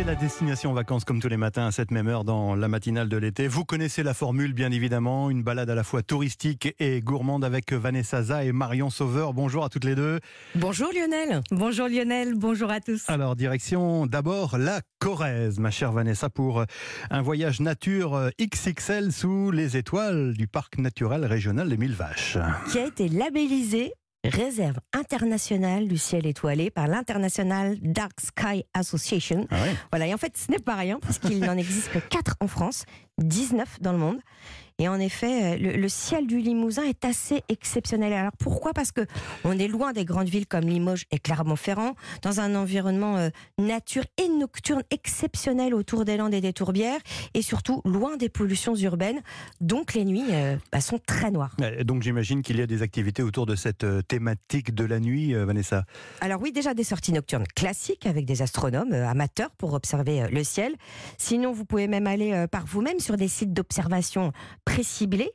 c'est la destination vacances comme tous les matins à cette même heure dans la matinale de l'été. Vous connaissez la formule bien évidemment, une balade à la fois touristique et gourmande avec Vanessa Za et Marion Sauveur. Bonjour à toutes les deux. Bonjour Lionel. Bonjour Lionel, bonjour à tous. Alors direction d'abord la Corrèze, ma chère Vanessa, pour un voyage nature XXL sous les étoiles du parc naturel régional des Mille Vaches. Qui a été labellisé réserve internationale du ciel étoilé par l'International Dark Sky Association. Ah ouais. Voilà, et en fait, ce n'est pas rien, parce qu'il n'en existe que 4 en France, 19 dans le monde. Et en effet, euh, le, le ciel du Limousin est assez exceptionnel. Alors pourquoi? Parce que on est loin des grandes villes comme Limoges et Clermont-Ferrand, dans un environnement euh, nature et nocturne exceptionnel autour des Landes et des Tourbières, et surtout loin des pollutions urbaines. Donc les nuits euh, bah, sont très noires. Donc j'imagine qu'il y a des activités autour de cette thématique de la nuit, Vanessa? Alors oui, déjà des sorties nocturnes classiques avec des astronomes amateurs pour observer le ciel. Sinon, vous pouvez même aller par vous-même sur des sites d'observation préciblés.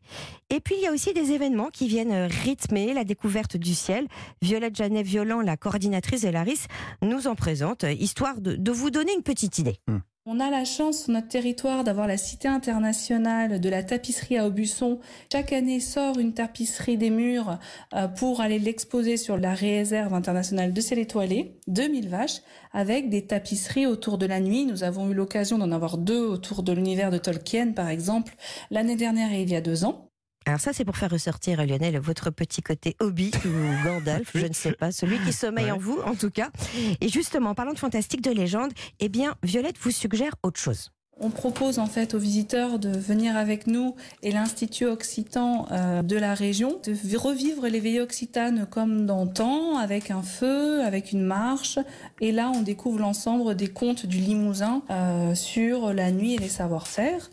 Et puis, il y a aussi des événements qui viennent euh, rythmer la découverte du ciel. Violette Janet-Violant, la coordinatrice de l'ARIS, nous en présente, euh, histoire de, de vous donner une petite idée. On a la chance sur notre territoire d'avoir la Cité internationale de la tapisserie à Aubusson. Chaque année sort une tapisserie des murs euh, pour aller l'exposer sur la réserve internationale de ciel étoilé, 2000 vaches, avec des tapisseries autour de la nuit. Nous avons eu l'occasion d'en avoir deux autour de l'univers de Tolkien, par exemple, l'année dernière et il y a deux ans. Alors ça, c'est pour faire ressortir, Lionel, votre petit côté Hobbit ou Gandalf, je ne sais pas, celui qui sommeille Ouais. en vous, en tout cas. Et justement, en parlant de fantastique, de légende, eh bien, Violette vous suggère autre chose. On propose en fait aux visiteurs de venir avec nous et l'Institut Occitan euh, de la région de revivre les veillées occitanes comme d'antan, avec un feu, avec une marche. Et là, on découvre l'ensemble des contes du Limousin euh, sur la nuit et les savoir-faire.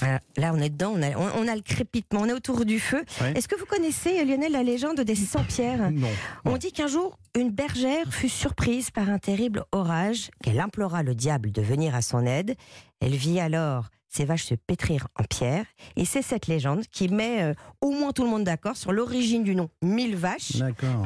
Voilà, Là, on est dedans, on a, on- on a le crépitement, on est autour du feu. Est-ce que vous connaissez, Lionel, la légende des 100 pierres Non. On dit qu'un jour, une bergère fut surprise par un terrible orage, qu'elle implora le diable de venir à son aide. Elle vit alors ses vaches se pétrir en pierre, et c'est cette légende qui met euh, au moins tout le monde d'accord sur l'origine du nom mille vaches.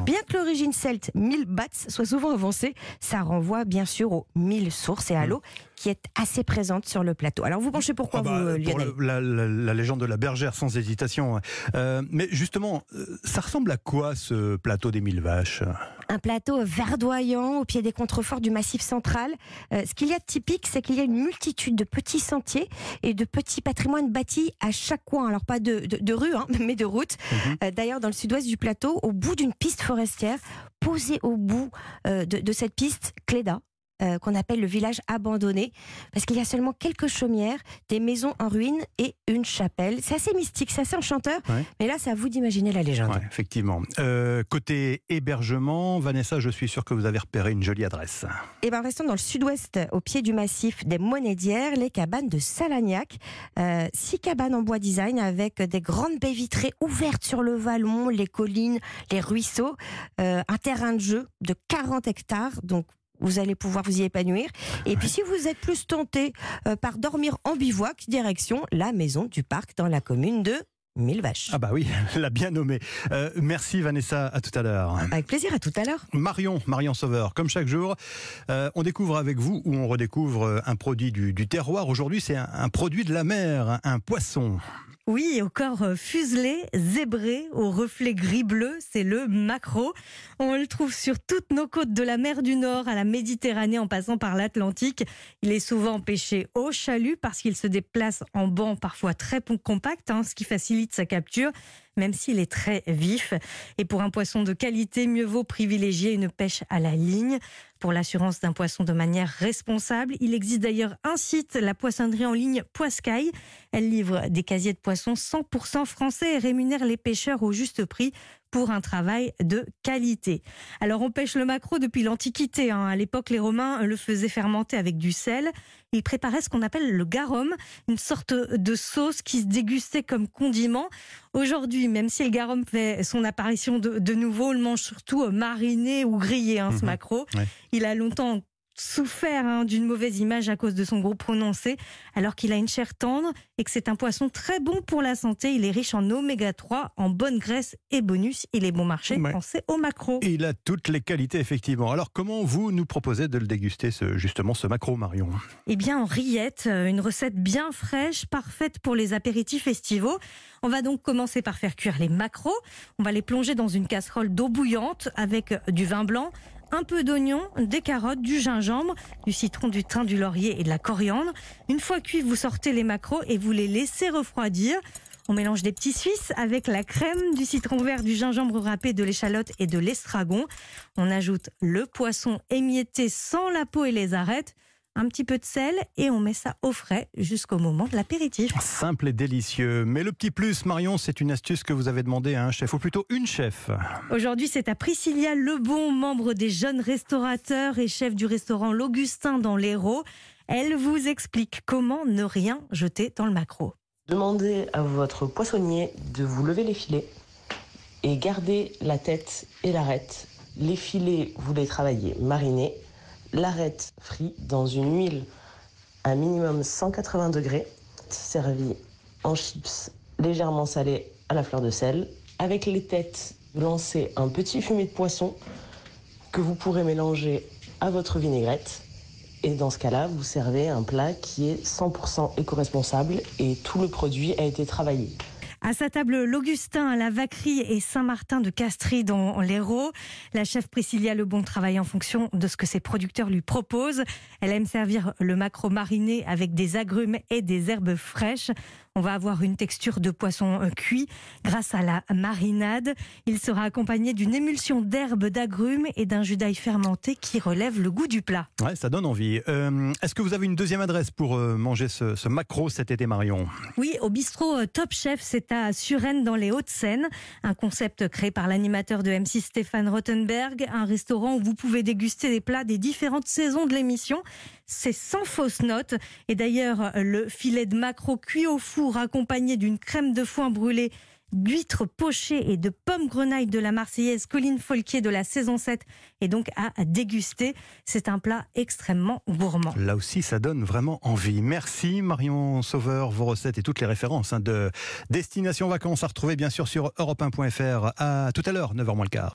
Bien que l'origine celte mille bats soit souvent avancée, ça renvoie bien sûr aux mille sources et à l'eau qui est assez présente sur le plateau. Alors vous penchez pourquoi Ah bah, vous, euh, pour Lionel le- la, la- la légende de la bergère, sans hésitation. Euh, mais justement, euh, ça ressemble à quoi ce plateau des mille vaches? Un plateau verdoyant au pied des contreforts du Massif central. Euh, ce qu'il y a de typique, c'est qu'il y a une multitude de petits sentiers et de petits patrimoines bâtis à chaque coin. Alors pas de, de, de rue, hein, mais de route. Mhm. Euh, D'ailleurs, dans le sud-ouest du plateau, au bout d'une piste forestière, posée au bout euh, de, de cette piste, Cléda. Euh, qu'on appelle le village abandonné, parce qu'il y a seulement quelques chaumières, des maisons en ruine et une chapelle. C'est assez mystique, c'est assez enchanteur, Ouais. mais là, c'est à vous d'imaginer la légende. Ouais, effectivement. Euh, côté hébergement, Vanessa, je suis sûr que vous avez repéré une jolie adresse. Et ben restons dans le sud-ouest, au pied du massif des Monédières, les cabanes de Salagnac. Euh, six cabanes en bois design avec des grandes baies vitrées ouvertes sur le vallon, les collines, les ruisseaux, un terrain de jeu de 40 hectares, donc vous allez pouvoir vous y épanouir. Et puis si vous êtes plus tenté euh, par dormir en bivouac, direction la maison du parc dans la commune de Mille Vaches. Ah bah oui, l'a bien nommé. Euh, merci Vanessa, à tout à l'heure. Avec plaisir, à tout à l'heure. Marion, Marion Sauveur, comme chaque jour, euh, on découvre avec vous ou on redécouvre euh, un produit du, du terroir. Aujourd'hui, c'est un, un produit de la mer, un, poisson. Oui, au corps euh, fuselé, zébré, au reflet gris-bleu, c'est le maquereau. On le trouve sur toutes nos côtes de la mer du Nord à la Méditerranée en passant par l'Atlantique. Il est souvent pêché au chalut parce qu'il se déplace en banc parfois très compact, hein, ce qui facilite sa capture, même s'il est très vif. Et pour un poisson de qualité, mieux vaut privilégier une pêche à la ligne. Pour l'assurance d'un poisson de manière responsable, il existe d'ailleurs un site, la poissonnerie en ligne Poiscaille. Elle livre des casiers de poissons 100% français et rémunère les pêcheurs au juste prix pour un travail de qualité. Alors on pêche le maquereau depuis l'Antiquité. hein. À l'époque, les Romains le faisaient fermenter avec du sel. Ils préparaient ce qu'on appelle le garum, une sorte de sauce qui se dégustait comme condiment. Aujourd'hui, même si le garum fait son apparition de, de nouveau, on le mange surtout mariné ou grillé, hein, ce Mhm. maquereau. Ouais. Il a longtemps souffert hein, d'une mauvaise image à cause de son gros prononcé, alors qu'il a une chair tendre et que c'est un poisson très bon pour la santé. Il est riche en oméga 3, en bonne graisse et bonus. Il est bon marché. Ouais. Pensez au macro. Il a toutes les qualités, effectivement. Alors, comment vous nous proposez de le déguster, ce, justement, ce macro, Marion? Eh bien, en rillettes, euh, une recette bien fraîche, parfaite pour les apéritifs estivaux. On va donc commencer par faire cuire les macros. On va les plonger dans une casserole d'eau bouillante avec du vin blanc, un peu d'oignon, des carottes, du gingembre, du citron, du thym, du laurier et de la coriandre. Une fois cuits, vous sortez les macros et vous les laissez refroidir. On mélange des petits suisses avec la crème, du citron vert, du gingembre râpé, de l'échalote et de l'estragon. On ajoute le poisson émietté sans la peau et les arêtes un petit peu de sel et on met ça au frais jusqu'au moment de l'apéritif. Simple et délicieux. Mais le petit plus, Marion, c'est une astuce que vous avez demandé à un chef, ou plutôt une chef. Aujourd'hui, c'est à Priscilla Lebon, membre des jeunes restaurateurs et chef du restaurant L'Augustin dans l'Hérault. Elle vous explique comment ne rien jeter dans le macro. Demandez à votre poissonnier de vous lever les filets et gardez la tête et l'arête. Les filets, vous les travaillez marinés, l'arête frit dans une huile à minimum 180 degrés, servi en chips légèrement salés à la fleur de sel. Avec les têtes, vous lancez un petit fumet de poisson que vous pourrez mélanger à votre vinaigrette. Et dans ce cas-là, vous servez un plat qui est 100% éco-responsable et tout le produit a été travaillé. À sa table, l'Augustin la Vacquerie et Saint-Martin de Castries dans l'Hérault. La chef Priscilla Lebon travaille en fonction de ce que ses producteurs lui proposent. Elle aime servir le macro mariné avec des agrumes et des herbes fraîches. On va avoir une texture de poisson cuit grâce à la marinade. Il sera accompagné d'une émulsion d'herbes, d'agrumes et d'un jus d'ail fermenté qui relève le goût du plat. Ouais, ça donne envie. Euh, Est-ce que vous avez une deuxième adresse pour euh, manger ce, ce macro cet été, Marion? Oui, au bistrot euh, Top Chef, c'est à Suresnes dans les Hauts-de-Seine. Un concept créé par l'animateur de M6 Stéphane Rottenberg. Un restaurant où vous pouvez déguster des plats des différentes saisons de l'émission. C'est sans fausse note. Et d'ailleurs, le filet de macro cuit au four accompagné d'une crème de foin brûlée d'huîtres pochées et de pommes grenailles de la Marseillaise Colline Folquier de la saison 7 et donc à déguster. C'est un plat extrêmement gourmand. Là aussi, ça donne vraiment envie. Merci Marion Sauveur, vos recettes et toutes les références hein, de Destination Vacances à retrouver bien sûr sur europe1.fr. À tout à l'heure, 9h moins le quart.